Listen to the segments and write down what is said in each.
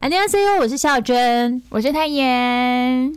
安妮安 C U，我是肖小珍，我是泰妍。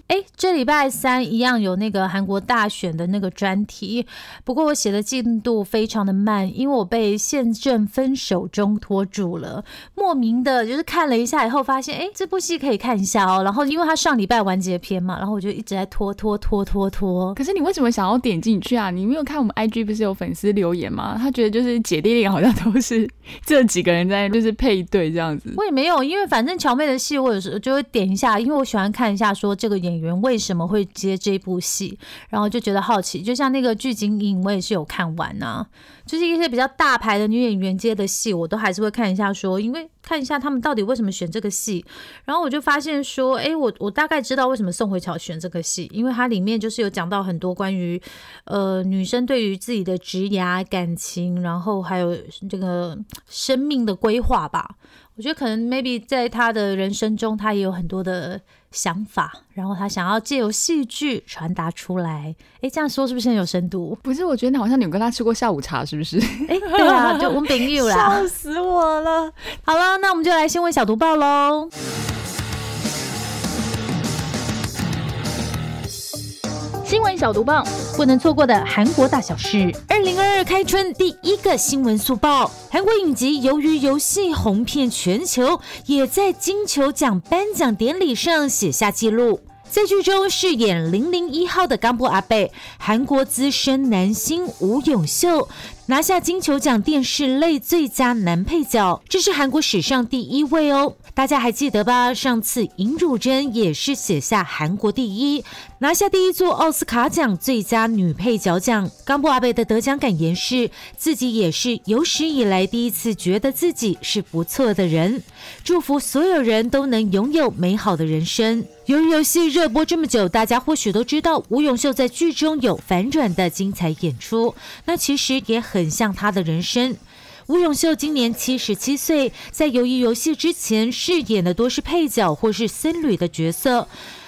哎，这礼拜三一样有那个韩国大选的那个专题，不过我写的进度非常的慢，因为我被宪政分手中拖住了。莫名的，就是看了一下以后，发现哎，这部戏可以看一下哦。然后因为他上礼拜完结篇嘛，然后我就一直在拖拖拖拖拖。可是你为什么想要点进去啊？你没有看我们 IG 不是有粉丝留言吗？他觉得就是姐弟恋好像都是这几个人在就是配对这样子。我也没有，因为反正乔。妹的戏，我有时就会点一下，因为我喜欢看一下说这个演员为什么会接这部戏，然后就觉得好奇。就像那个剧情影，我也是有看完啊。就是一些比较大牌的女演员接的戏，我都还是会看一下，说因为看一下他们到底为什么选这个戏。然后我就发现说，哎，我我大概知道为什么宋慧乔选这个戏，因为它里面就是有讲到很多关于呃女生对于自己的职涯、感情，然后还有这个生命的规划吧。我觉得可能 maybe 在他的人生中，他也有很多的想法，然后他想要借由戏剧传达出来。哎，这样说是不是很有深度？不是，我觉得你好像你有跟他吃过下午茶，是不是？哎，对啊，就我们饼友啦，笑死我了。好了，那我们就来先问小读报喽。新闻小读报，不能错过的韩国大小事。二零二二开春第一个新闻速报：韩国影集《鱿鱼游戏》红遍全球，也在金球奖颁奖典礼上写下记录。在剧中饰演零零一号的冈部阿贝，韩国资深男星吴永秀拿下金球奖电视类最佳男配角，这是韩国史上第一位哦。大家还记得吧？上次尹汝贞也是写下韩国第一，拿下第一座奥斯卡奖最佳女配角奖。冈部阿贝的得奖感言是自己也是有史以来第一次觉得自己是不错的人，祝福所有人都能拥有美好的人生。由于游戏热播这么久，大家或许都知道吴永秀在剧中有反转的精彩演出，那其实也很像他的人生。吴永秀今年七十七岁，在《鱿鱼游戏》之前饰演的多是配角或是僧侣的角色。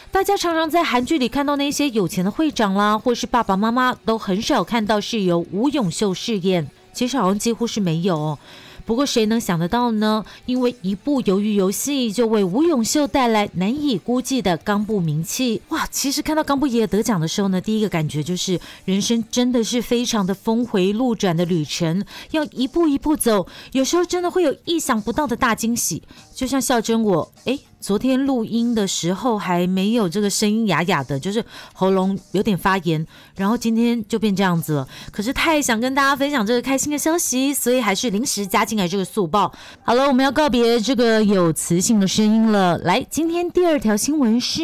大家常常在韩剧里看到那些有钱的会长啦，或是爸爸妈妈，都很少看到是由吴永秀饰演。其实好像几乎是没有。不过谁能想得到呢？因为一部《鱿鱼游戏》就为吴永秀带来难以估计的冈部名气。哇！其实看到冈部爷爷得奖的时候呢，第一个感觉就是人生真的是非常的峰回路转的旅程，要一步一步走。有时候真的会有意想不到的大惊喜，就像孝珍我，哎。昨天录音的时候还没有这个声音哑哑的，就是喉咙有点发炎，然后今天就变这样子了。可是太想跟大家分享这个开心的消息，所以还是临时加进来这个速报。好了，我们要告别这个有磁性的声音了。来，今天第二条新闻是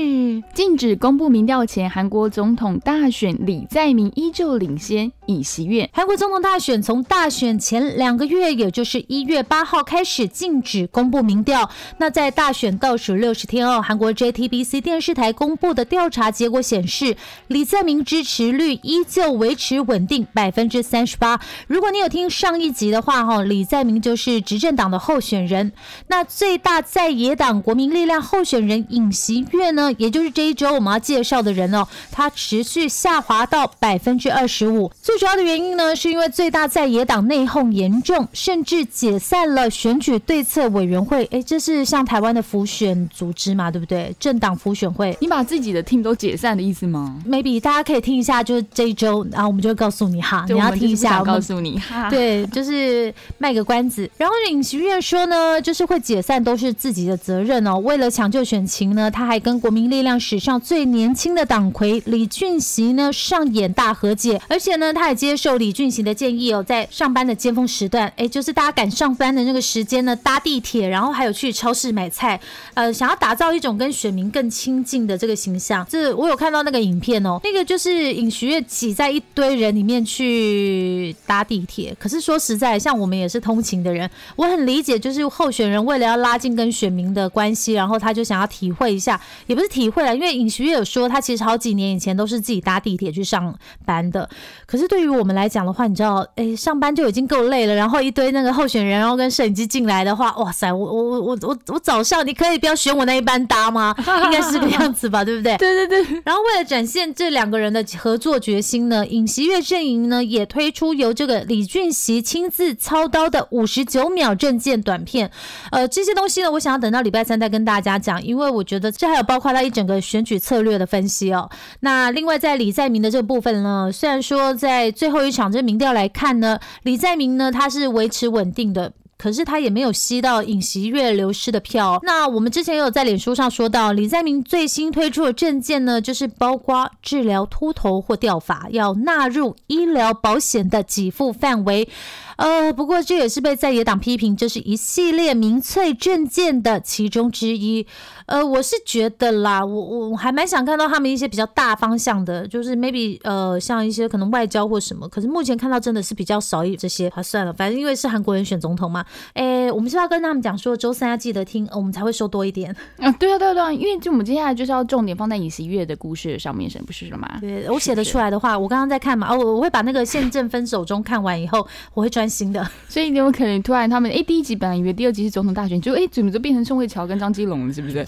禁止公布民调前韩国总统大选，李在明依旧领先尹锡悦。韩国总统大选从大选前两个月，也就是一月八号开始禁止公布民调。那在大选倒数。六十天后，韩国 JTBC 电视台公布的调查结果显示，李在明支持率依旧维持稳定，百分之三十八。如果你有听上一集的话，哈，李在明就是执政党的候选人。那最大在野党国民力量候选人尹锡悦呢，也就是这一周我们要介绍的人哦，他持续下滑到百分之二十五。最主要的原因呢，是因为最大在野党内讧严重，甚至解散了选举对策委员会。哎，这是像台湾的浮选。组织嘛，对不对？政党辅选会，你把自己的 team 都解散的意思吗？Maybe 大家可以听一下，就是这一周，然后我们就会告诉你哈，你要听一下，我告诉你哈，对，就是卖个关子。然后尹锡悦说呢，就是会解散都是自己的责任哦。为了抢救选情呢，他还跟国民力量史上最年轻的党魁李俊熙呢上演大和解，而且呢，他他也接受李俊行的建议哦，在上班的尖峰时段，哎，就是大家赶上班的那个时间呢，搭地铁，然后还有去超市买菜，呃。想要打造一种跟选民更亲近的这个形象，这我有看到那个影片哦，那个就是尹徐月挤在一堆人里面去搭地铁。可是说实在，像我们也是通勤的人，我很理解，就是候选人为了要拉近跟选民的关系，然后他就想要体会一下，也不是体会了，因为尹徐月有说他其实好几年以前都是自己搭地铁去上班的。可是对于我们来讲的话，你知道，哎，上班就已经够累了，然后一堆那个候选人，然后跟摄影机进来的话，哇塞，我我我我我我早上你可以不要选我那一班搭吗？应该是这个样子吧，对不对？对对对。然后为了展现这两个人的合作决心呢，尹锡悦阵营呢也推出由这个李俊熙亲自操刀的五十九秒证件短片。呃，这些东西呢，我想要等到礼拜三再跟大家讲，因为我觉得这还有包括他一整个选举策略的分析哦。那另外在李在明的这个部分呢，虽然说在在最后一场这民调来看呢，李在明呢他是维持稳定的。可是他也没有吸到尹锡悦流失的票。那我们之前有在脸书上说到，李在明最新推出的证件呢，就是包括治疗秃头或掉发要纳入医疗保险的给付范围。呃，不过这也是被在野党批评，这是一系列民粹证件的其中之一。呃，我是觉得啦，我我还蛮想看到他们一些比较大方向的，就是 maybe 呃，像一些可能外交或什么。可是目前看到真的是比较少一这些。啊，算了，反正因为是韩国人选总统嘛。哎，我们是要跟他们讲说，周三要记得听，我们才会收多一点。啊，对啊，对啊，对啊，因为就我们接下来就是要重点放在尹锡悦的故事上面，是不是了吗？对我写得出来的话，我刚刚在看嘛，哦，我我会把那个宪政分手中看完以后，我会专。心的，所以你有可能突然他们哎，第一集本来以为第二集是总统大选，就哎怎么就变成宋慧乔跟张基龙了，是不是？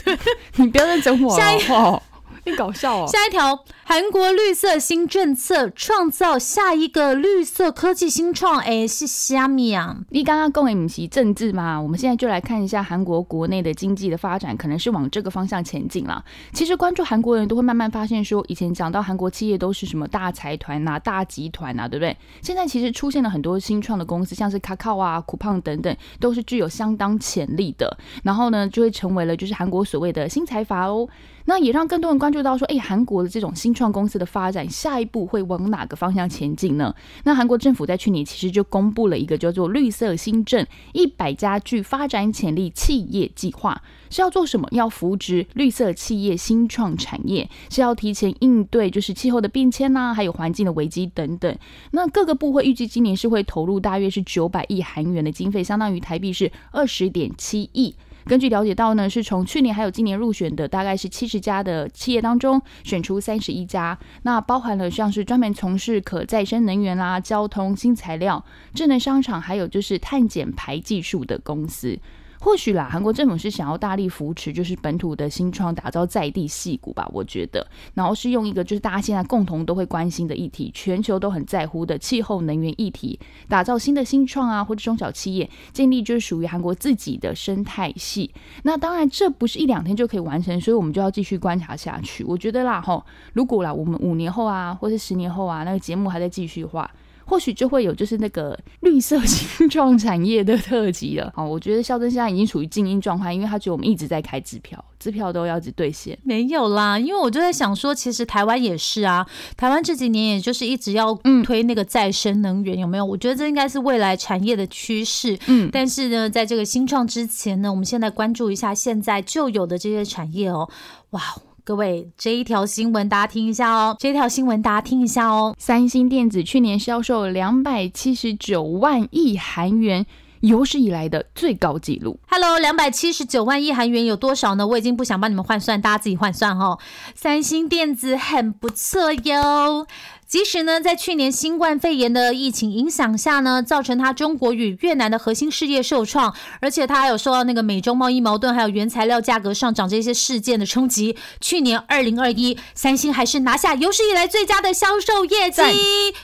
你不要再整我了。你搞笑哦！下一条，韩国绿色新政策创造下一个绿色科技新创，哎，是虾米啊？你刚刚讲的不是政治嘛？我们现在就来看一下韩国国内的经济的发展，可能是往这个方向前进了。其实关注韩国人都会慢慢发现，说以前讲到韩国企业都是什么大财团呐、大集团呐，对不对？现在其实出现了很多新创的公司，像是 Kakao 啊、酷胖等等，都是具有相当潜力的。然后呢，就会成为了就是韩国所谓的新财阀哦。那也让更多人关注到说，哎，韩国的这种新创公司的发展，下一步会往哪个方向前进呢？那韩国政府在去年其实就公布了一个叫做“绿色新政一百家具发展潜力企业计划”，是要做什么？要扶植绿色企业新创产业，是要提前应对就是气候的变迁呐，还有环境的危机等等。那各个部会预计今年是会投入大约是九百亿韩元的经费，相当于台币是二十点七亿。根据了解到呢，是从去年还有今年入选的大概是七十家的企业当中选出三十一家，那包含了像是专门从事可再生能源啦、交通、新材料、智能商场，还有就是碳减排技术的公司。或许啦，韩国政府是想要大力扶持，就是本土的新创，打造在地戏骨吧。我觉得，然后是用一个就是大家现在共同都会关心的议题，全球都很在乎的气候能源议题，打造新的新创啊，或者中小企业，建立就是属于韩国自己的生态系。那当然，这不是一两天就可以完成，所以我们就要继续观察下去。我觉得啦，吼，如果啦，我们五年后啊，或是十年后啊，那个节目还在继续的话。或许就会有就是那个绿色新创产业的特辑了。好，我觉得肖珍现在已经处于静音状态，因为他觉得我们一直在开支票，支票都要一直兑现。没有啦，因为我就在想说，其实台湾也是啊，台湾这几年也就是一直要推那个再生能源，有没有？我觉得这应该是未来产业的趋势。嗯，但是呢，在这个新创之前呢，我们现在关注一下现在就有的这些产业哦。哇！各位，这一条新闻大家听一下哦。这条新闻大家听一下哦。三星电子去年销售两百七十九万亿韩元，有史以来的最高纪录。Hello，两百七十九万亿韩元有多少呢？我已经不想帮你们换算，大家自己换算哈。三星电子很不错哟。即使呢，在去年新冠肺炎的疫情影响下呢，造成它中国与越南的核心事业受创，而且它还有受到那个美中贸易矛盾，还有原材料价格上涨这些事件的冲击。去年二零二一，三星还是拿下有史以来最佳的销售业绩，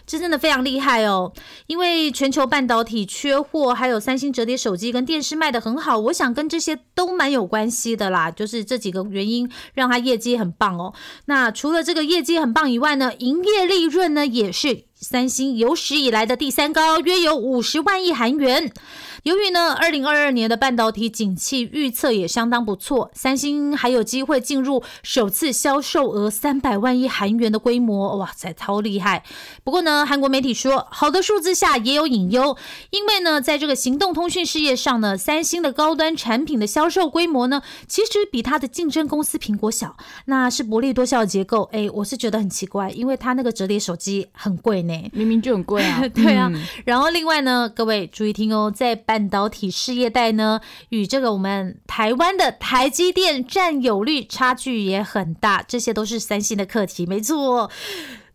这真的非常厉害哦。因为全球半导体缺货，还有三星折叠手机跟电视卖的很好，我想跟这些都蛮有关系的啦。就是这几个原因让它业绩很棒哦。那除了这个业绩很棒以外呢，营业利润。润呢也是三星有史以来的第三高，约有五十万亿韩元。由于呢，二零二二年的半导体景气预测也相当不错，三星还有机会进入首次销售额三百万亿韩元的规模，哇塞，超厉害！不过呢，韩国媒体说，好的数字下也有隐忧，因为呢，在这个行动通讯事业上呢，三星的高端产品的销售规模呢，其实比它的竞争公司苹果小，那是薄利多销的结构。哎，我是觉得很奇怪，因为它那个折叠手机很贵，明明就很贵啊。对啊，然后另外呢，各位注意听哦，在半导体事业带呢，与这个我们台湾的台积电占有率差距也很大，这些都是三星的课题，没错。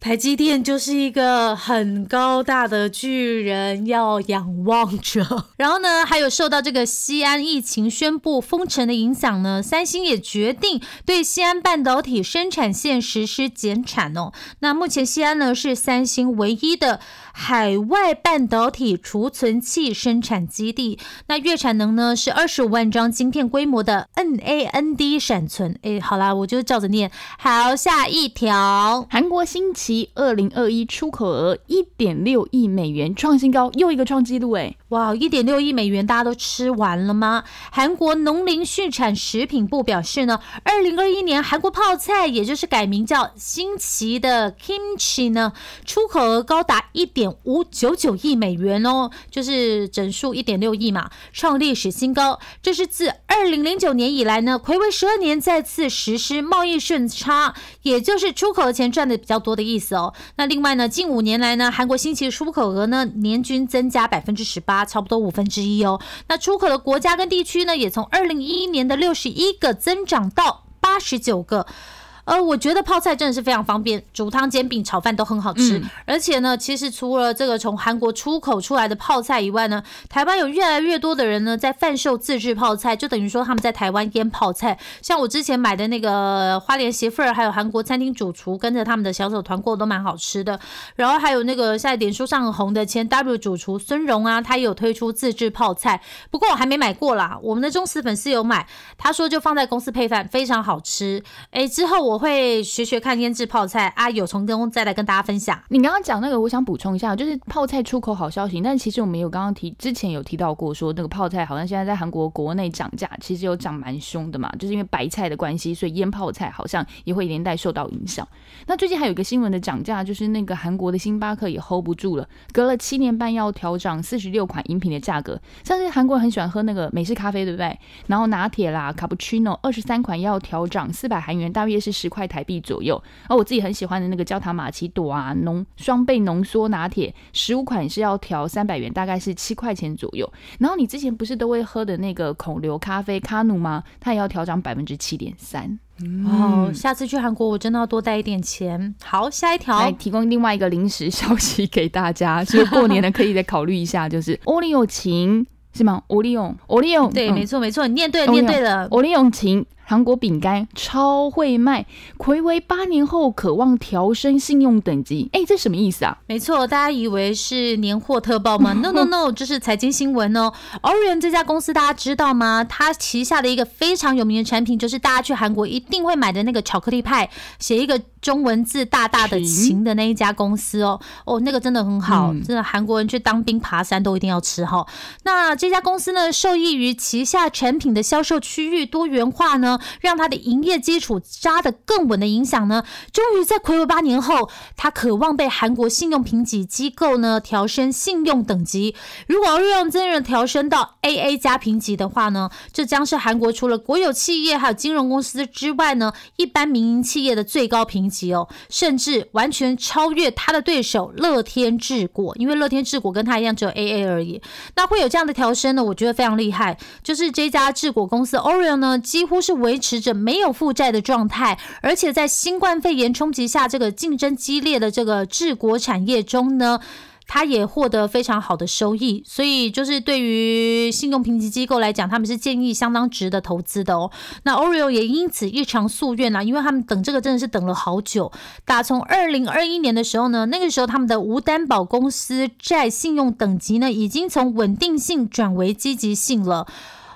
台积电就是一个很高大的巨人，要仰望着。然后呢，还有受到这个西安疫情宣布封城的影响呢，三星也决定对西安半导体生产线实施减产哦。那目前西安呢是三星唯一的海外半导体储存器生产基地。那月产能呢是二十五万张晶片规模的 NAND 闪存。哎，好啦，我就照着念。好，下一条，韩国新奇。二零二一出口额一点六亿美元创新高，又一个创纪录哎！哇，一点六亿美元，大家都吃完了吗？韩国农林畜产食品部表示呢，二零二一年韩国泡菜，也就是改名叫新奇的 Kimchi 呢，出口额高达一点五九九亿美元哦，就是整数一点六亿嘛，创历史新高。这是自二零零九年以来呢，暌违十二年再次实施贸易顺差，也就是出口的钱赚的比较多的意思。哦，那另外呢，近五年来呢，韩国新奇的出口额呢，年均增加百分之十八，差不多五分之一哦。那出口的国家跟地区呢，也从二零一一年的六十一个增长到八十九个。呃，我觉得泡菜真的是非常方便，煮汤、煎饼、炒饭都很好吃。而且呢，其实除了这个从韩国出口出来的泡菜以外呢，台湾有越来越多的人呢在贩售自制泡菜，就等于说他们在台湾腌泡菜。像我之前买的那个花莲媳妇儿，还有韩国餐厅主厨跟着他们的小手团过都蛮好吃的。然后还有那个在脸书上很红的前 W 主厨孙荣啊，他也有推出自制泡菜，不过我还没买过啦。我们的忠实粉丝有买，他说就放在公司配饭，非常好吃。哎，之后我。我会学学看腌制泡菜啊，有从中再来跟大家分享。你刚刚讲那个，我想补充一下，就是泡菜出口好消息。但其实我们有刚刚提之前有提到过，说那个泡菜好像现在在韩国国内涨价，其实有涨蛮凶的嘛，就是因为白菜的关系，所以腌泡菜好像也会连带受到影响。那最近还有一个新闻的涨价，就是那个韩国的星巴克也 hold 不住了，隔了七年半要调涨四十六款饮品的价格。像是韩国人很喜欢喝那个美式咖啡，对不对？然后拿铁啦、卡布奇诺二十三款要调涨四百韩元，大约是。十块台币左右，而我自己很喜欢的那个焦糖玛奇朵啊，浓双倍浓缩拿铁，十五款是要调三百元，大概是七块钱左右。然后你之前不是都会喝的那个孔刘咖啡卡努吗？它也要调涨百分之七点三。哦，下次去韩国我真的要多带一点钱。好，下一条来提供另外一个临时消息给大家，所以过年呢可以再考虑一下，就是 欧利友情是吗？欧利永，欧利永，对，没错没错，你念对念对了，欧利永情。韩国饼干超会卖，暌违八年后渴望调升信用等级，哎，这什么意思啊？没错，大家以为是年货特报吗？No No No，这是财经新闻哦。Orion 这家公司大家知道吗？它旗下的一个非常有名的产品，就是大家去韩国一定会买的那个巧克力派，写一个中文字大大的“情”的那一家公司哦。哦，那个真的很好，真的韩国人去当兵爬山都一定要吃哈。那这家公司呢，受益于旗下产品的销售区域多元化呢。让他的营业基础扎得更稳的影响呢，终于在魁违八年后，他渴望被韩国信用评级机构呢调升信用等级。如果瑞用真人调升到 AA 加评级的话呢，这将是韩国除了国有企业还有金融公司之外呢，一般民营企业的最高评级哦，甚至完全超越他的对手乐天智果，因为乐天智果跟他一样只有 AA 而已。那会有这样的调升呢？我觉得非常厉害，就是这家智果公司 orio 呢，几乎是维持着没有负债的状态，而且在新冠肺炎冲击下，这个竞争激烈的这个治国产业中呢，它也获得非常好的收益。所以，就是对于信用评级机构来讲，他们是建议相当值得投资的哦。那 Oreo 也因此异常夙愿啦，因为他们等这个真的是等了好久。打从二零二一年的时候呢，那个时候他们的无担保公司债信用等级呢，已经从稳定性转为积极性了。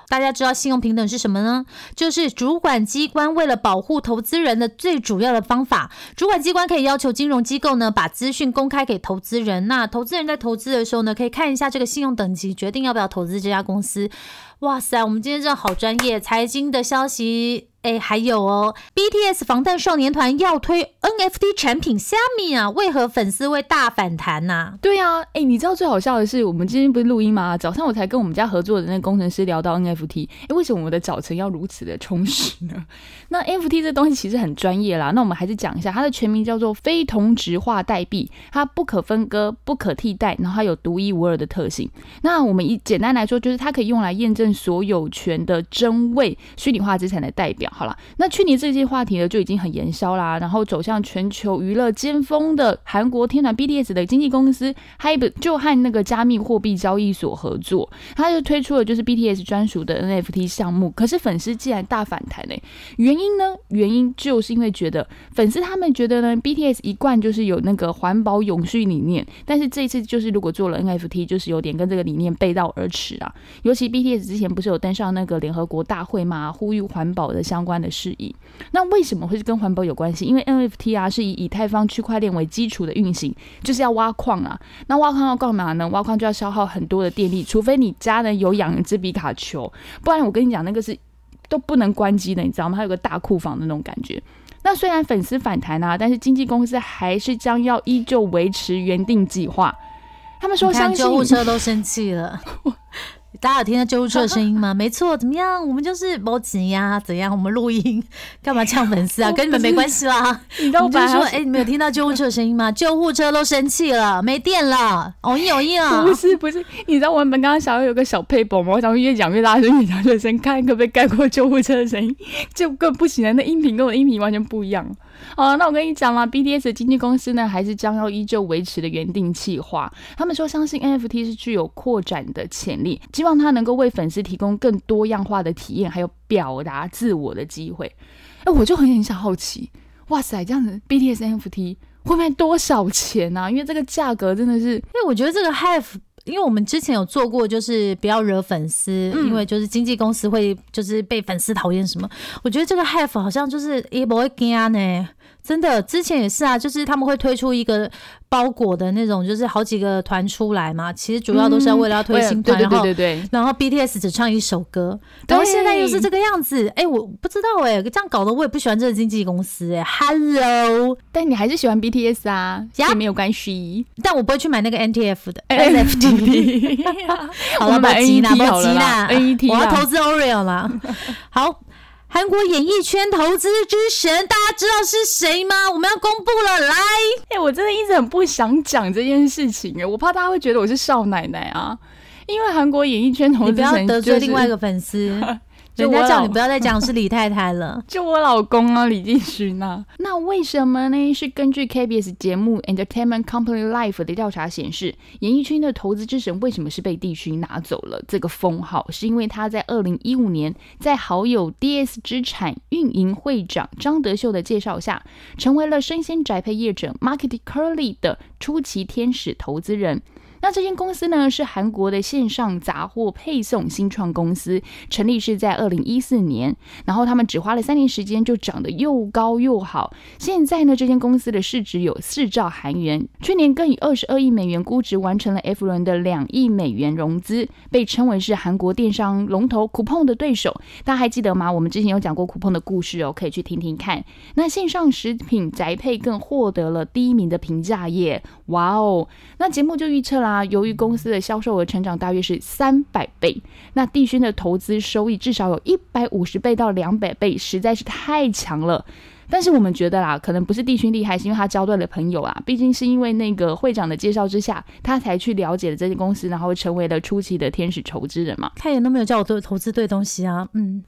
大家知道信用平等是什么呢？就是主管机关为了保护投资人的最主要的方法，主管机关可以要求金融机构呢把资讯公开给投资人。那投资人在投资的时候呢，可以看一下这个信用等级，决定要不要投资这家公司。哇塞，我们今天真的好专业，财经的消息。哎，还有哦，BTS 防弹少年团要推 NFT 产品，虾米啊？为何粉丝会大反弹呢？对啊，哎，你知道最好笑的是，我们今天不是录音吗？早上我才跟我们家合作的那个工程师聊到 NFT，哎，为什么我的早晨要如此的充实呢？那 NFT 这东西其实很专业啦，那我们还是讲一下，它的全名叫做非同质化代币，它不可分割、不可替代，然后它有独一无二的特性。那我们以简单来说，就是它可以用来验证所有权的真伪虚拟化资产的代表。好了，那去年这些话题呢就已经很延烧啦，然后走向全球娱乐尖峰的韩国天团 BTS 的经纪公司 Hybe 就和那个加密货币交易所合作，他就推出了就是 BTS 专属的 NFT 项目。可是粉丝竟然大反弹呢？原因呢？原因就是因为觉得粉丝他们觉得呢，BTS 一贯就是有那个环保永续理念，但是这一次就是如果做了 NFT，就是有点跟这个理念背道而驰啊。尤其 BTS 之前不是有登上那个联合国大会嘛，呼吁环保的相关的事宜。那为什么会是跟环保有关系？因为 NFT 啊是以以太坊区块链为基础的运行，就是要挖矿啊。那挖矿要干嘛呢？挖矿就要消耗很多的电力，除非你家呢有养一只比卡丘，不然我跟你讲，那个是都不能关机的，你知道吗？它有个大库房的那种感觉。那虽然粉丝反弹啊，但是经纪公司还是将要依旧维持原定计划。他们说，相信救护车都生气了。大家有听到救护车的声音吗？没错，怎么样？我们就是包急呀，怎样？我们录音干嘛呛粉丝啊？跟你们没关系啦。你知道我就说，哎，你们有听到救护车的声音吗？救护车都生气了，没电了，哦一哦一啊！不是不是，你知道我们刚刚想要有个小配宝吗？我想越讲越大声，越讲越声，看可不可以盖过救护车的声音，就更不行了。那音频跟我的音频完全不一样。好，那我跟你讲啦 b t s 的经纪公司呢，还是将要依旧维持的原定计划。他们说，相信 NFT 是具有扩展的潜力，希望它能够为粉丝提供更多样化的体验，还有表达自我的机会。哎，我就很很想好奇，哇塞，这样子 BTS NFT 会卖多少钱呢？因为这个价格真的是，因为我觉得这个 Have，因为我们之前有做过，就是不要惹粉丝，因为就是经纪公司会就是被粉丝讨厌什么。我觉得这个 Have 好像就是也不会惊呢。真的，之前也是啊，就是他们会推出一个包裹的那种，就是好几个团出来嘛。其实主要都是要为了要推新团，然后然后 BTS 只唱一首歌，然后现在又是这个样子。哎，我不知道哎，这样搞得我也不喜欢这个经纪公司哎。Hello，但你还是喜欢 BTS 啊，也没有关系。但我不会去买那个 NTF 的 NFT。好了，买 NET 好了，NET，我要投资 Oreo 了。好。韩国演艺圈投资之神，大家知道是谁吗？我们要公布了，来！哎，我真的一直很不想讲这件事情，哎，我怕大家会觉得我是少奶奶啊。因为韩国演艺圈投资，你不要得罪另外一个粉丝。人家叫你不要再讲是李太太了，就我老公啊，李继勋啊。那为什么呢？是根据 KBS 节目 Entertainment Company Life 的调查显示，演艺圈的投资之神为什么是被帝勋拿走了这个封号？是因为他在二零一五年在好友 DS 资产运营会长张德秀的介绍下，成为了生鲜宅配业者 Market Curly 的出奇天使投资人。那这间公司呢，是韩国的线上杂货配送新创公司，成立是在二零一四年，然后他们只花了三年时间就长得又高又好。现在呢，这间公司的市值有四兆韩元，去年更以二十二亿美元估值完成了 F 轮的两亿美元融资，被称为是韩国电商龙头 Coupon 的对手。大家还记得吗？我们之前有讲过 Coupon 的故事哦，可以去听听看。那线上食品宅配更获得了第一名的评价耶！哇哦，那节目就预测了。啊，由于公司的销售额成长大约是三百倍，那帝勋的投资收益至少有一百五十倍到两百倍，实在是太强了。但是我们觉得啦，可能不是帝勋厉害，是因为他交对了朋友啊。毕竟是因为那个会长的介绍之下，他才去了解了这间公司，然后成为了初期的天使投资人嘛。他也都没有叫我做投资对东西啊，嗯，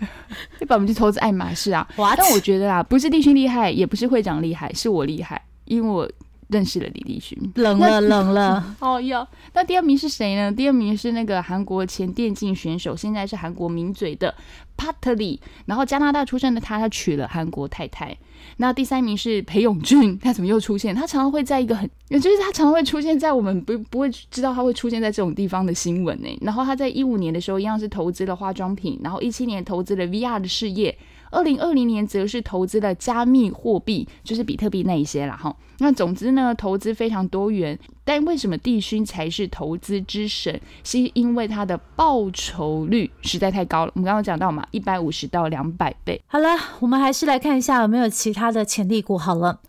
你把我们去投资爱马仕啊。但我觉得啊，不是帝勋厉害，也不是会长厉害，是我厉害，因为我。认识了李立勋，冷了冷了 哦哟。那第二名是谁呢？第二名是那个韩国前电竞选手，现在是韩国名嘴的 p a t l y 然后加拿大出生的他，他娶了韩国太太。那第三名是裴勇俊，他怎么又出现？他常常会在一个很，也就是他常常会出现在我们不不会知道他会出现在这种地方的新闻呢。然后他在一五年的时候一样是投资了化妆品，然后一七年投资了 VR 的事业。二零二零年则是投资了加密货币，就是比特币那一些啦。哈。那总之呢，投资非常多元。但为什么地勋才是投资之神？是因为他的报酬率实在太高了。我们刚刚讲到嘛，一百五十到两百倍。好了，我们还是来看一下有没有其他的潜力股。好了，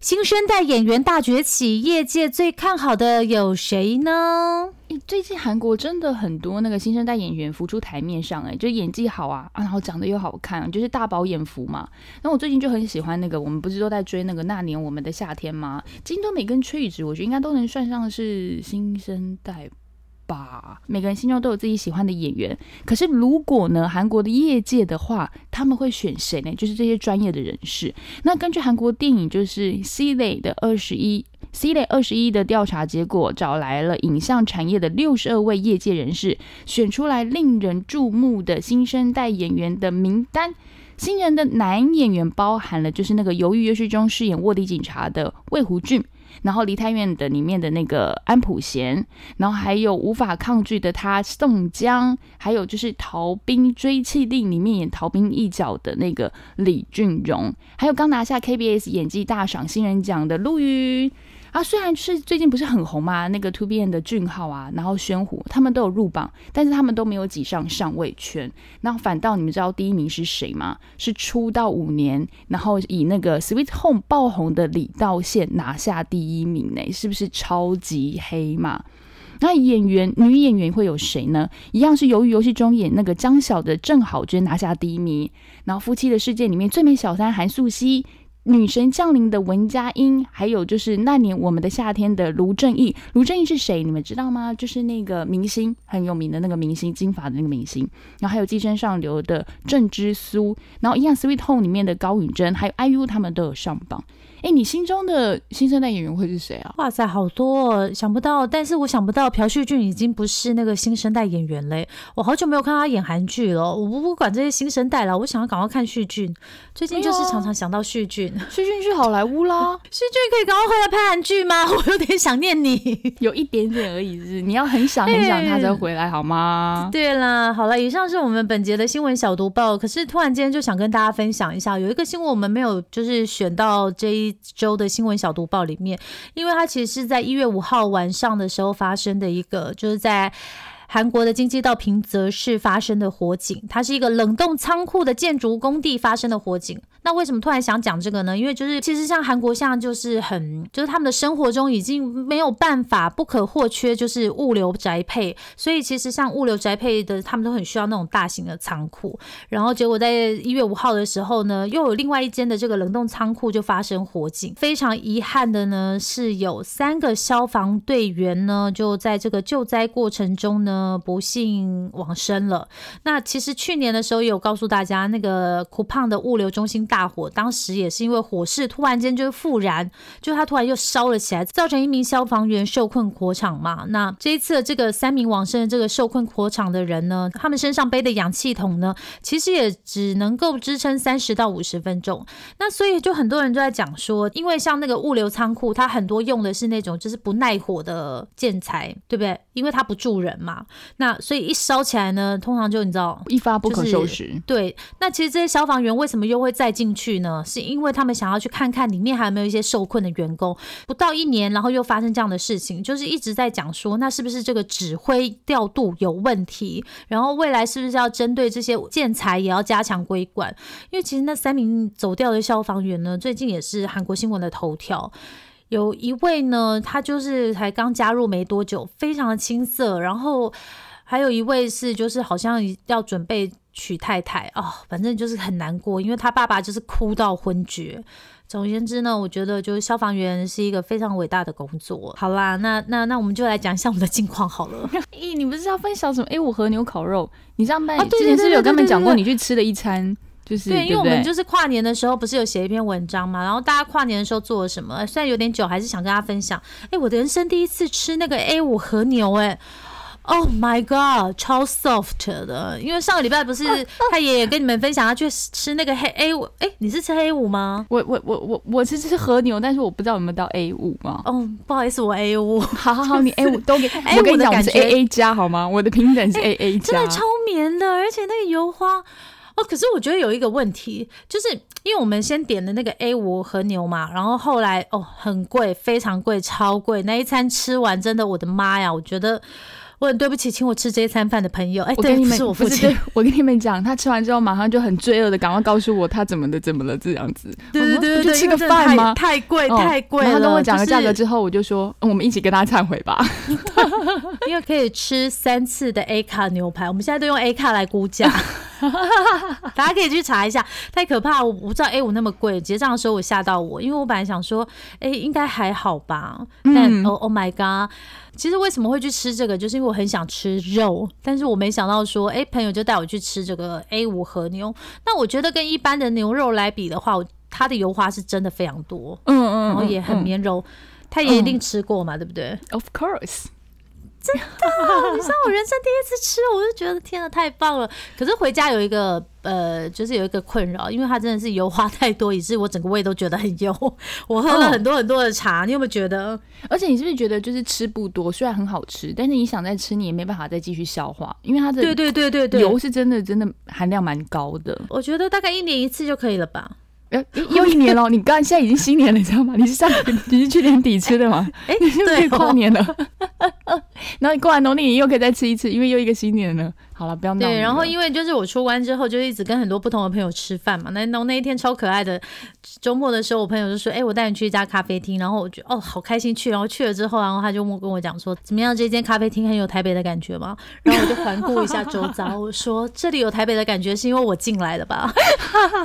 新生代演员大崛起，业界最看好的有谁呢？最近韩国真的很多那个新生代演员浮出台面上，哎，就演技好啊，然后长得又好看，就是大饱眼福嘛。那我最近就很喜欢那个，我们不是都在追那个那年我们的夏天吗？金多美跟崔宇植，我觉得应该都能算。上是新生代吧？每个人心中都有自己喜欢的演员。可是如果呢，韩国的业界的话，他们会选谁呢？就是这些专业的人士。那根据韩国电影就是 C 类的二十一 C 类二十一的调查结果，找来了影像产业的六十二位业界人士，选出来令人注目的新生代演员的名单。新人的男演员包含了就是那个《鱿鱼游戏》中饰演卧底警察的魏胡俊。然后《梨泰院》的里面的那个安普贤，然后还有无法抗拒的他宋江，还有就是《逃兵追缉令》里面演逃兵一角的那个李俊荣，还有刚拿下 KBS 演技大赏新人奖的陆云。啊，虽然是最近不是很红嘛，那个 To B N 的俊浩啊，然后宣虎他们都有入榜，但是他们都没有挤上上位圈。那反倒你们知道第一名是谁吗？是出道五年，然后以那个 Sweet Home 爆红的李道宪拿下第一名呢？是不是超级黑嘛？那演员女演员会有谁呢？一样是鱿鱼游戏中演那个江晓的郑好娟拿下第一名，然后夫妻的世界里面最美小三韩素汐。女神降临的文佳音，还有就是那年我们的夏天的卢正义。卢正义是谁？你们知道吗？就是那个明星很有名的那个明星，金发的那个明星。然后还有寄生上流的郑之苏，然后一样 Sweet Home 里面的高允贞，还有 IU 他们都有上榜。哎，你心中的新生代演员会是谁啊？哇塞，好多想不到，但是我想不到朴叙俊已经不是那个新生代演员嘞。我好久没有看他演韩剧了。我不不管这些新生代了，我想要赶快看叙俊。最近就是常常想到叙俊，叙俊去好莱坞啦。叙俊可以赶快回来拍韩剧吗？我有点想念你，有一点点而已，是你要很想很想他才回来好吗？对啦，好了，以上是我们本节的新闻小读报。可是突然间就想跟大家分享一下，有一个新闻我们没有就是选到这一。一周的新闻小读报里面，因为它其实是在一月五号晚上的时候发生的一个，就是在。韩国的京畿道平泽市发生的火警，它是一个冷冻仓库的建筑工地发生的火警。那为什么突然想讲这个呢？因为就是其实像韩国现在就是很，就是他们的生活中已经没有办法不可或缺，就是物流宅配。所以其实像物流宅配的，他们都很需要那种大型的仓库。然后结果在一月五号的时候呢，又有另外一间的这个冷冻仓库就发生火警。非常遗憾的呢，是有三个消防队员呢，就在这个救灾过程中呢。呃，不幸往生了。那其实去年的时候也有告诉大家，那个库胖的物流中心大火，当时也是因为火势突然间就复燃，就它突然又烧了起来，造成一名消防员受困火场嘛。那这一次这个三名往生的这个受困火场的人呢，他们身上背的氧气筒呢，其实也只能够支撑三十到五十分钟。那所以就很多人都在讲说，因为像那个物流仓库，它很多用的是那种就是不耐火的建材，对不对？因为它不住人嘛。那所以一烧起来呢，通常就你知道一发不可收拾。对，那其实这些消防员为什么又会再进去呢？是因为他们想要去看看里面还有没有一些受困的员工。不到一年，然后又发生这样的事情，就是一直在讲说，那是不是这个指挥调度有问题？然后未来是不是要针对这些建材也要加强规管？因为其实那三名走掉的消防员呢，最近也是韩国新闻的头条。有一位呢，他就是才刚加入没多久，非常的青涩。然后还有一位是，就是好像要准备娶太太哦，反正就是很难过，因为他爸爸就是哭到昏厥。总而言之呢，我觉得就是消防员是一个非常伟大的工作。好啦，那那那我们就来讲一下我们的近况好了。咦，你不是要分享什么？哎，我和牛烤肉，你上班之前是不是有跟他们讲过你去吃了一餐？对，因为我们就是跨年的时候，不是有写一篇文章嘛？然后大家跨年的时候做了什么？虽然有点久，还是想跟大家分享。哎，我的人生第一次吃那个 A 五和牛，哎，Oh my God，超 soft 的。因为上个礼拜不是 他爷爷跟你们分享他去吃那个黑 A 五，哎，你是吃 A 五吗？我我我我我是吃和牛，但是我不知道有没有到 A 五嘛。哦，不好意思，我 A 五。好好好，你 A 五都给。我跟你讲，我是 A A 加好吗？我的平等是 A A 加，真的超绵的，而且那个油花。哦，可是我觉得有一个问题，就是因为我们先点的那个 A 五和牛嘛，然后后来哦很贵，非常贵，超贵。那一餐吃完，真的我的妈呀！我觉得我很对不起请我吃这一餐饭的朋友。哎，对，是我父亲。我跟你们讲，他吃完之后马上就很罪恶的，赶快告诉我他怎么的怎么了这样子。对对对对，吃个饭吗？太贵太贵了。他跟我讲了价格之后，我就说我们一起跟他忏悔吧。因为可以吃三次的 A 卡牛排，我们现在都用 A 卡来估价。大家可以去查一下，太可怕，我不知道 A 五那么贵，结账的时候我吓到我，因为我本来想说，哎、应该还好吧，但、嗯 Oh Oh my God。其实为什么会去吃这个，就是因为我很想吃肉，但是我没想到说，哎、朋友就带我去吃这个 A 五和牛。那我觉得跟一般的牛肉来比的话，它的油花是真的非常多，嗯嗯然后也很绵柔。他也一定吃过嘛，对不对？Of course，你知道我人生第一次吃，我就觉得天啊，太棒了！可是回家有一个呃，就是有一个困扰，因为它真的是油花太多，以致我整个胃都觉得很油。我喝了很多很多的茶，你有没有觉得？而且你是不是觉得就是吃不多，虽然很好吃，但是你想再吃，你也没办法再继续消化，因为它的对对对对对，油是真的真的含量蛮高的。我觉得大概一年一次就可以了吧？呃，又一年了，你刚现在已经新年了，你知道吗？你是上你是去年底吃的吗？哎、你是可以对哦，跨年了，然后你过完农历年又可以再吃一次，因为又一个新年了。好了，不要闹。对，然后因为就是我出关之后，就一直跟很多不同的朋友吃饭嘛。那那那一天超可爱的，周末的时候，我朋友就说：“哎、我带你去一家咖啡厅。”然后我就哦，好开心去。然后去了之后，然后他就跟我讲说：“怎么样？这间咖啡厅很有台北的感觉吗？”然后我就环顾一下周遭，我说：“这里有台北的感觉，是因为我进来的吧？”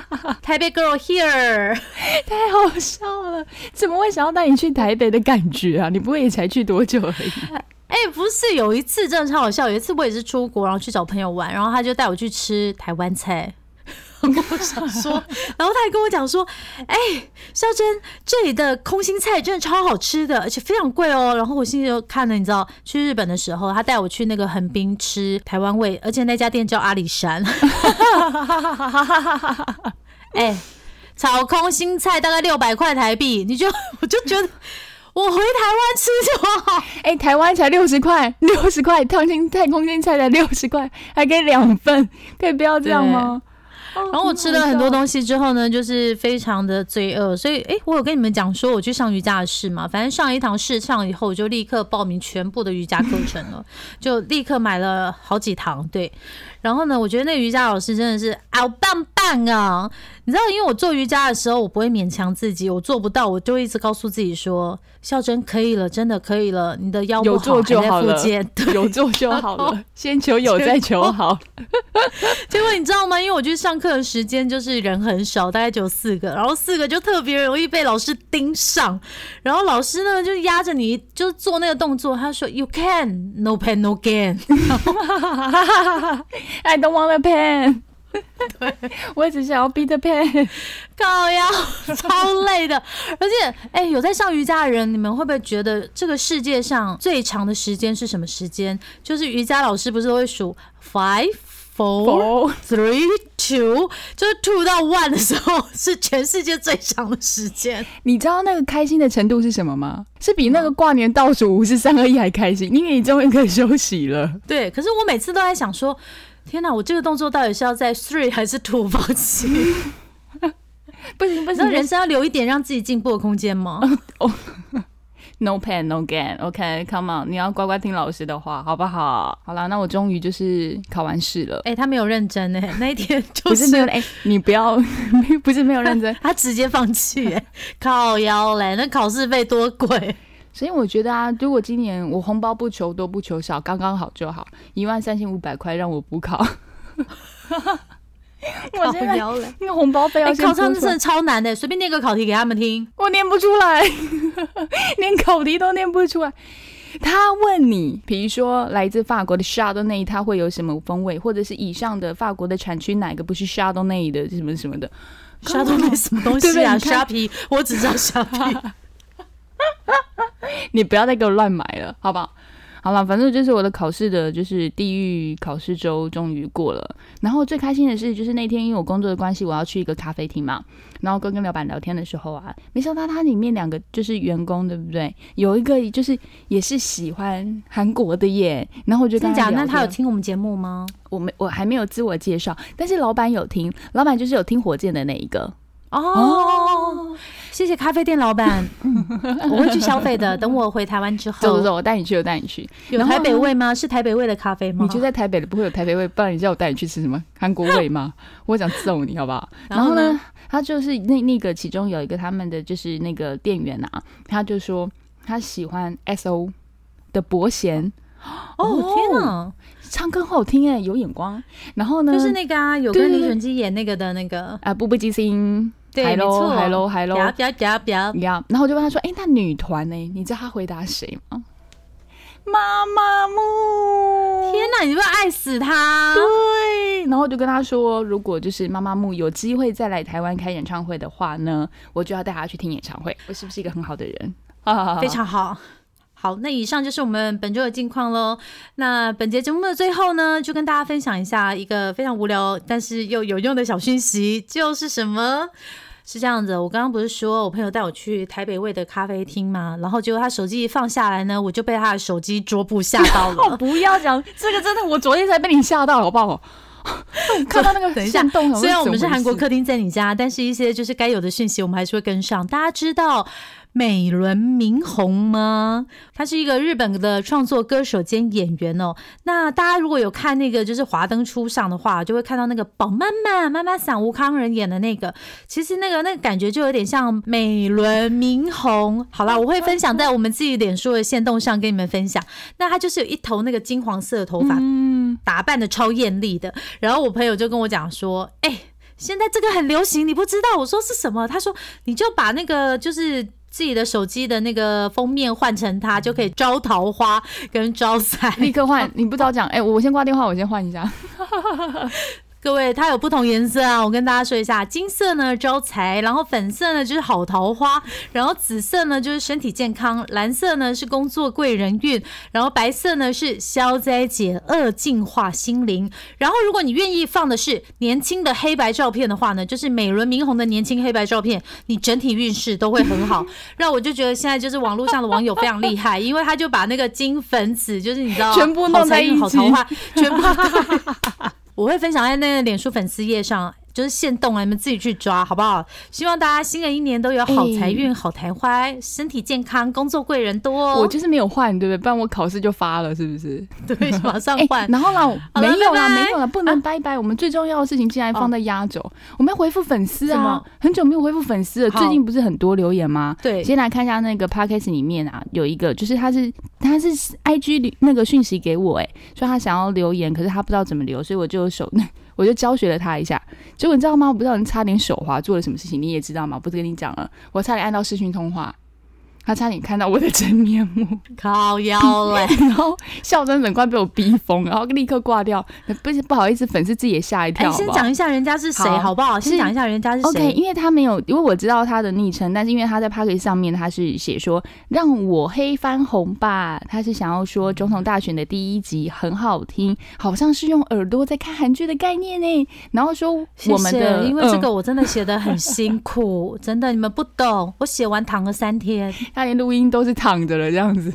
台北 girl here，太好笑了，怎么会想要带你去台北的感觉啊？你不会也才去多久而已？哎、不是有一次真的超好笑，有一次我也是出国，然后去找朋友玩，然后他就带我去吃台湾菜。我想说，然后他还跟我讲说：“哎、肖珍，这里的空心菜真的超好吃的，而且非常贵哦。”然后我心里就看了，你知道，去日本的时候，他带我去那个横滨吃台湾味，而且那家店叫阿里山。哎、炒空心菜大概六百块台币，你就我就觉得我回台湾吃就好。哎、台湾才六十块，六十块，烫青太空心菜才六十块，还可以两份，可以不要这样吗？然后我吃了很多东西之后呢，就是非常的罪恶，所以诶，我有跟你们讲说我去上瑜伽的事嘛，反正上一堂试唱以后，我就立刻报名全部的瑜伽课程了，就立刻买了好几堂，对。然后呢，我觉得那瑜伽老师真的是好棒棒啊！你知道，因为我做瑜伽的时候，我不会勉强自己，我做不到，我就一直告诉自己说：“孝珍可以了，真的可以了，你的腰不有好，做就好了还在复健。”对，有 做就好了，先求有再求好。结果你知道吗？因为我去上课的时间就是人很少，大概只有四个，然后四个就特别容易被老师盯上，然后老师呢就压着你，就做那个动作，他说 “You can, no pain, no gain”，I don't want a pen。对我只想要 be the pen。靠呀，超累的。而且，哎、有在上瑜伽的人，你们会不会觉得这个世界上最长的时间是什么时间？就是瑜伽老师不是都会数 five, four, 哦，three, two，就是 two 到 one 的时候是全世界最长的时间。你知道那个开心的程度是什么吗？是比那个挂年倒数五十三二一还开心，因为你终于可以休息了。对，可是我每次都在想说，天哪，我这个动作到底是要在 three 还是 two 放弃？不行不那人生要留一点让自己进步的空间吗？No pain, no gain. OK，come、on，你要乖乖听老师的话，好不好？好了，那我终于就是考完试了。哎、他没有认真哎、那一天就不是没有哎、你不要，不是没有认真。他直接放弃哎、靠腰嘞，那考试费多贵？所以我觉得啊，如果今年我红包不求多不求少，刚刚好就好，一万三千五百块让我补考。我现在腰嘞。那个红包费哎、要先上真的超难的、随便念个考题给他们听。我念不出来，连考题都念不出来。他问你，比如说来自法国的 s h a d o w n a y 它会有什么风味，或者是以上的法国的产区哪个不是 s h a d o w n a y 的什么什么的，沙都没什么东西啊，虾皮我只知道虾皮。你不要再给我乱买了，好不好？好了，反正就是我的考试的，就是地狱考试周终于过了。然后最开心的是，就是那天因为我工作的关系，我要去一个咖啡厅嘛，然后跟跟老板聊天的时候啊，没想到他里面两个就是员工，对不对？有一个就是也是喜欢韩国的耶，然后我就跟真假？聊那他有听我们节目吗？我没我还没有自我介绍，但是老板有听，老板就是有听火箭的那一个。哦，谢谢咖啡店老板，嗯，我会去消费的。等我回台湾之后，走走走，我带你去，我带你去。有台北味吗？是台北味的咖啡吗？你就在台北的，不会有台北味，不然你叫我带你去吃什么韩国味吗？我想揍你好不好？然后呢呢，他就是那那个其中有一个他们的就是那个店员啊，他就说他喜欢 S O 的伯贤。哦天哪，唱歌好听哎，有眼光。然后呢，就是那个啊，有跟李准基演那个的那个，啊，步步惊心，对，没错 hello hello，表表表表，呀，然后我就问他说：“哎、那女团呢？你知道他回答谁吗？”妈妈木，天哪，你不要爱死他！对，然后我就跟他说，如果就是妈妈木有机会再来台湾开演唱会的话呢，我就要带他去听演唱会。我是不是一个很好的人？啊 非常好。好，那以上就是我们本周的近况喽。那本节节目的最后呢，就跟大家分享一下一个非常无聊但是又有用的小讯息，就是什么？是这样子，我刚刚不是说我朋友带我去台北味的咖啡厅吗？然后结果他手机一放下来呢，我就被他的手机桌布吓到了。不要讲这个，真的，我昨天才被你吓到，好不好？看到那个等一下虽然我们是韩国客厅在你家，但是一些就是该有的讯息我们还是会跟上。大家知道美轮明宏吗？他是一个日本的创作歌手兼演员哦。那大家如果有看那个就是《华灯初上》的话，就会看到那个宝妈妈妈妈桑吴康仁演的那个，其实那个那个感觉就有点像美轮明宏。好啦，我会分享在我们自己脸书的线动上跟你们分享。那他就是有一头那个金黄色的头发，嗯，打扮的超艳丽的。然后我朋友就跟我讲说，哎、现在这个很流行，你不知道？我说是什么？他说你就把那个就是。自己的手机的那个封面换成它，就可以招桃花跟招财。立刻换，你不早讲，哎、我先挂电话，我先换一下。各位，它有不同颜色啊，我跟大家说一下，金色呢招财，然后粉色呢就是好桃花，然后紫色呢就是身体健康，蓝色呢是工作贵人运，然后白色呢是消灾解厄、净化心灵。然后如果你愿意放的是年轻的黑白照片的话呢，就是美轮明宏的年轻黑白照片，你整体运势都会很好。让我就觉得现在就是网络上的网友非常厉害，因为他就把那个金粉紫，就是你知道 全部弄在一起好桃花，全部。我会分享在那个脸书粉丝页上，就是现动啊，你们自己去抓好不好？希望大家新的一年都有好财运、好桃花，身体健康，工作贵人多。我就是没有换，对不对？不然我考试就发了，是不是？对，马上哎、换。然后啦，好了没有啦，没有啦，不能拜拜。我们最重要的事情竟然放在压轴，我们要回复粉丝啊！很久没有回复粉丝了，最近不是很多留言吗？对先来看一下那个 podcast 里面啊，有一个就是他是他是 IG 那个讯息给我、哎，说他想要留言，可是他不知道怎么留，所以我就手我就教学了他一下。结果你知道吗？我不知道你差点手滑做了什么事情，你也知道吗？不是跟你讲了，我差点按到视讯通话。他差点看到我的真面目，靠腰嘞，然后笑声整快被我逼疯，然后立刻挂掉。不是不好意思，粉丝自己也吓一哎，跳。好不好先讲一下人家是谁好好不好？先是讲一下人家是谁 OK，因为他没有，因为我知道他的昵称，但是因为他在 p a c k e 上面他是写说让我黑翻红吧，他是想要说总统大选的第一集很好听，好像是用耳朵在看韩剧的概念呢。然后说我们的，谢因为这嗯个我真的写的很辛苦，真的你们不懂，我写完躺了三天。他连录音都是躺着了这样子。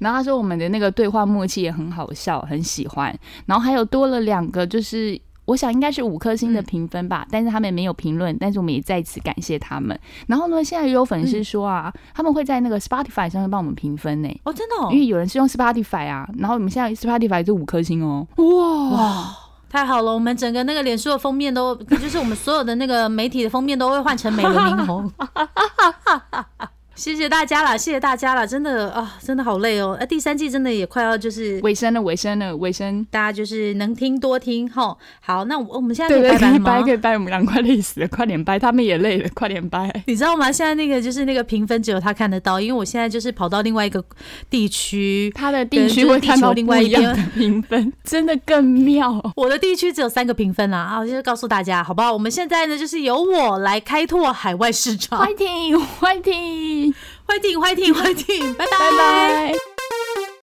然后他说我们的那个对话默契也很好笑，很喜欢。然后还有多了两个，就是我想应该是五颗星的评分吧，但是他们没有评论，但是我们也再次感谢他们。然后呢，现在也有粉丝说啊，他们会在那个 Spotify 上面帮我们评分呢。哦，真的、哦因，为有人是用 Spotify 啊，然后我们现在 Spotify 就五颗星哦，哇哇，太好了，我们整个那个脸书的封面都，就是我们所有的那个媒体的封面都会换成美轮明宏。谢谢大家啦，谢谢大家啦，真的啊，真的好累哦。呃，第三季真的也快要就是尾声了，尾声了，尾声。大家就是能听多听哈。好，那我我们现在可以拜拜了可以掰，吗可？以掰，我们俩快累死了，快点拜，他们也累了，快点拜。你知道吗？现在那个就是那个评分只有他看得到，因为我现在就是跑到另外一个地区，他的地区会看到另外一样的评分，真的更妙。我的地区只有三个评分啦啊！我就告诉大家，好不好？我们现在呢，就是由我来开拓海外市场，Fighting，Fighting，欢迎欢迎欢迎，拜拜拜拜。